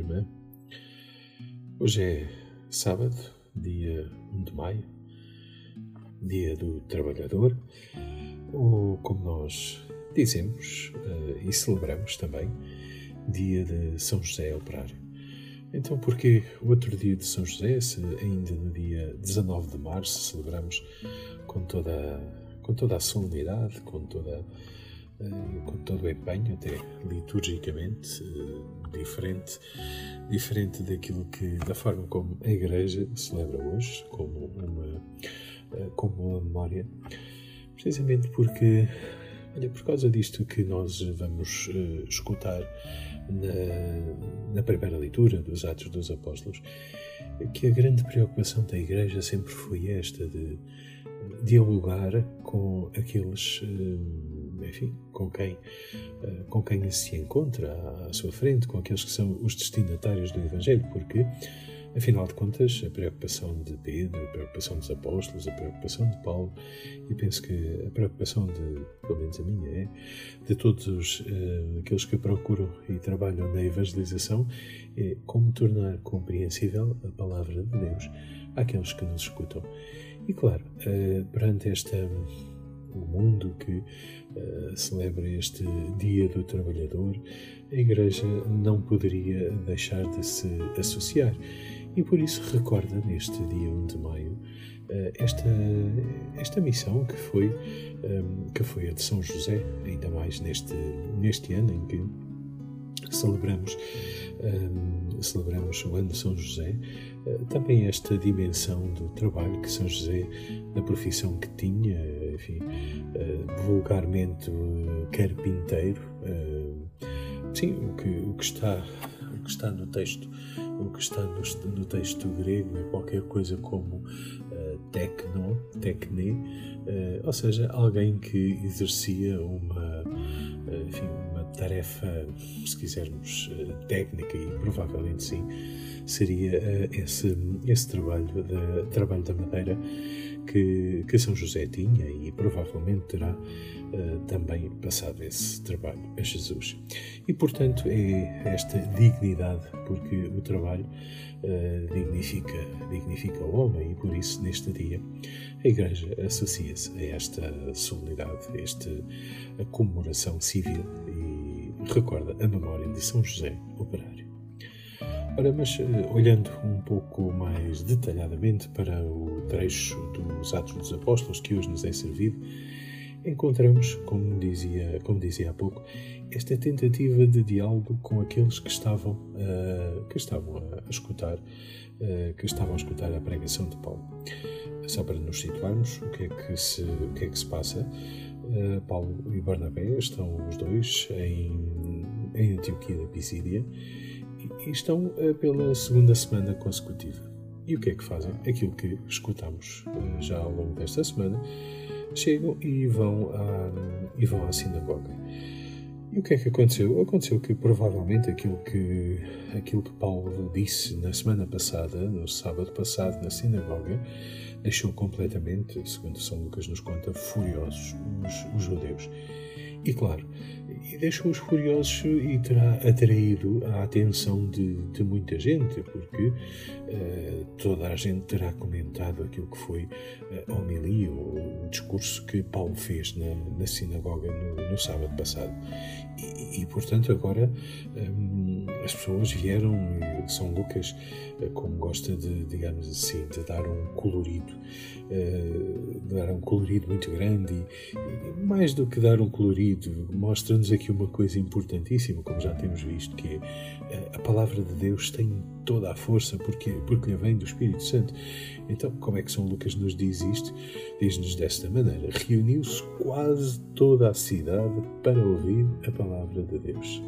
irmã. Hoje é sábado, dia 1 de maio, dia do trabalhador, ou como nós dizemos uh, e celebramos também, dia de São José Operário. Então, porque o outro dia de São José, se ainda no dia 19 de março, celebramos com toda, com toda a solenidade, com toda eh, com todo o empenho, até liturgicamente eh, diferente, diferente daquilo que, da forma como a Igreja celebra hoje, como uma, eh, como uma memória, precisamente porque, olha, por causa disto que nós vamos escutar na, na primeira leitura dos Atos dos Apóstolos, que a grande preocupação da Igreja sempre foi esta de dialogar com aqueles enfim, com quem, eh, com quem se encontra à sua frente, com aqueles que são os destinatários do Evangelho, porque, afinal de contas, a preocupação de Pedro, a preocupação dos apóstolos, a preocupação de Paulo, e penso que a preocupação de, pelo menos a minha, é de todos uh, aqueles que procuram e trabalham na evangelização, é como tornar compreensível a palavra de Deus àqueles que nos escutam. E claro, uh, perante esta o mundo que uh, celebra este Dia do Trabalhador, a Igreja não poderia deixar de se associar. E por isso recorda neste dia 1 de maio uh, esta, esta missão que foi, eh, que foi a de São José, ainda mais neste, neste ano em que celebramos, um, celebramos o ano de São José, uh, também esta dimensão do trabalho que São José, da profissão que tinha, enfim, uh, vulgarmente uh, carpinteiro, sim, o que, o que está o que está no texto o que está no, no texto grego é qualquer coisa como uh, tecno, tecne, uh, ou seja, alguém que exercia uma, uh, enfim, tarefa, se quisermos, técnica e provavelmente sim, seria esse, esse trabalho, da, trabalho da madeira que, que São José tinha e provavelmente terá uh, também passado esse trabalho a Jesus. E, portanto, é esta dignidade, porque o trabalho dignifica, dignifica o homem e, por isso, neste dia, a Igreja associa-se a esta solenidade, a esta comemoração civil e recorda a memória de São José Operário. Ora, mas eh, olhando um pouco mais detalhadamente para o trecho dos Atos dos Apóstolos que hoje nos é servido, encontramos, como dizia, como dizia há pouco, esta tentativa de diálogo com aqueles que estavam, uh, que estavam a escutar, uh, que estavam a escutar a pregação de Paulo. Só para nos situarmos, o que é que se, o que é que se passa? Uh, Paulo e Barnabé estão os dois em, em Antioquia da Pisídia e estão pela segunda semana consecutiva. E o que é que fazem? Aquilo que escutamos já ao longo desta semana. Chegam e vão à, e vão à sinagoga. E o que é que aconteceu? Aconteceu que provavelmente aquilo que, aquilo que Paulo disse na semana passada, no sábado passado, na sinagoga, deixou completamente, segundo São Lucas nos conta, furiosos os, os judeus. E claro, e deixou-os furiosos e terá atraído a atenção de, de muita gente, porque uh, toda a gente terá comentado aquilo que foi a homilia, o, o discurso que Paulo fez na, na sinagoga no, no, sábado passado. E, e portanto, agora um, as pessoas vieram, São Lucas, uh, como gosta de, digamos assim, de dar um colorido, uh, de dar um colorido muito grande, e, mais do que dar um colorido, mostra-nos aqui uma coisa importantíssima, como já temos visto, que é eh, a palavra de Deus tem toda a força porque, porque lhe vem do Espírito Santo. Então, como é que São Lucas nos diz isto? Diz-nos desta maneira: reuniu-se quase toda a cidade para ouvir a palavra de Deus.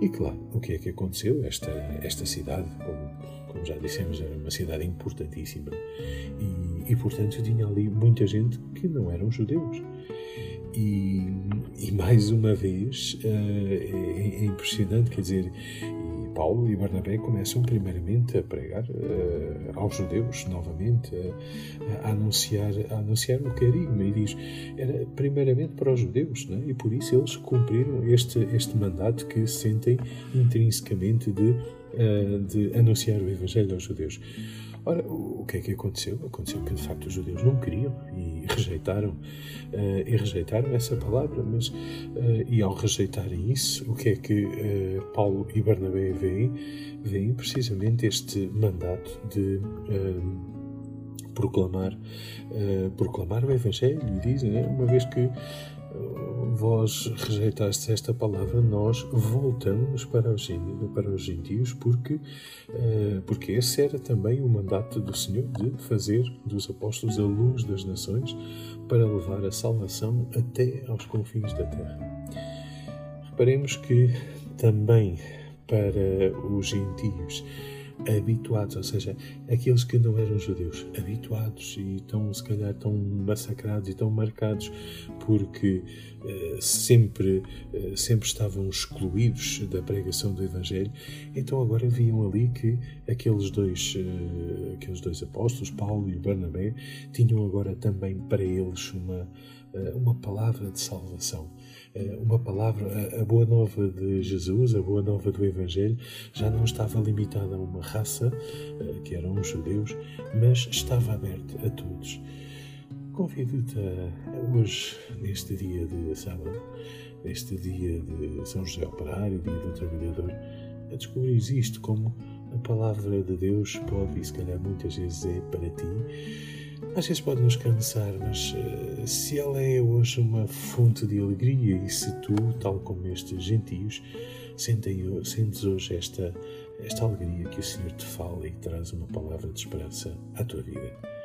E claro, o que é que aconteceu? Esta, esta cidade, como, como já dissemos, era uma cidade importantíssima e, e, portanto, tinha ali muita gente que não eram judeus. E, e mais uma vez uh, é, é, impressionante, quer dizer, Paulo e Barnabé começam primeiramente a pregar uh, aos judeus, novamente, a, a, anunciar, a anunciar o carisma. E diz, era primeiramente para os judeus, né? e por isso eles cumpriram este, este mandato que sentem intrinsecamente de, uh, de anunciar o Evangelho aos judeus. Ora, o que é que aconteceu? Aconteceu que de facto os judeus não queriam e rejeitaram uh, e rejeitaram essa palavra, mas uh, e ao rejeitarem isso, o que é que uh, Paulo e Barnabé veem? Veem precisamente este mandato de proclamar proclamar o Evangelho e dizem, né, uma vez que vós rejeitastes esta palavra, nós voltamos para os, para os gentios, porque, eh, porque esse era também o mandato do Senhor de fazer dos apóstolos a luz das nações para levar a salvação até aos confins da terra. Reparemos que também para os gentios habituados, ou seja, aqueles que não eram judeus, habituados e estão, se calhar, tão massacrados e tão marcados porque uh, sempre, uh, sempre estavam excluídos da pregação do Evangelho, então agora viam ali que aqueles dois, uh, aqueles dois apóstolos, Paulo e Barnabé, tinham agora também para eles uma, uma palavra de salvação eh, uma palavra, a boa nova de Jesus, a boa nova do Evangelho, já não estava limitada a uma raça, eh, que eram os judeus, mas estava aberta a todos. Convido-te hoje, neste dia de sábado, neste dia de São José Operário, dia do Trabalhador, a descobrir isto como a palavra de Deus pode, e se calhar muitas vezes é para ti, às vezes pode nos cansar, mas uh, se ela é hoje uma fonte de alegria e se tu, tal como estes gentios, sentes hoje esta, esta alegria que o Senhor te fala e traz uma palavra de esperança à tua vida.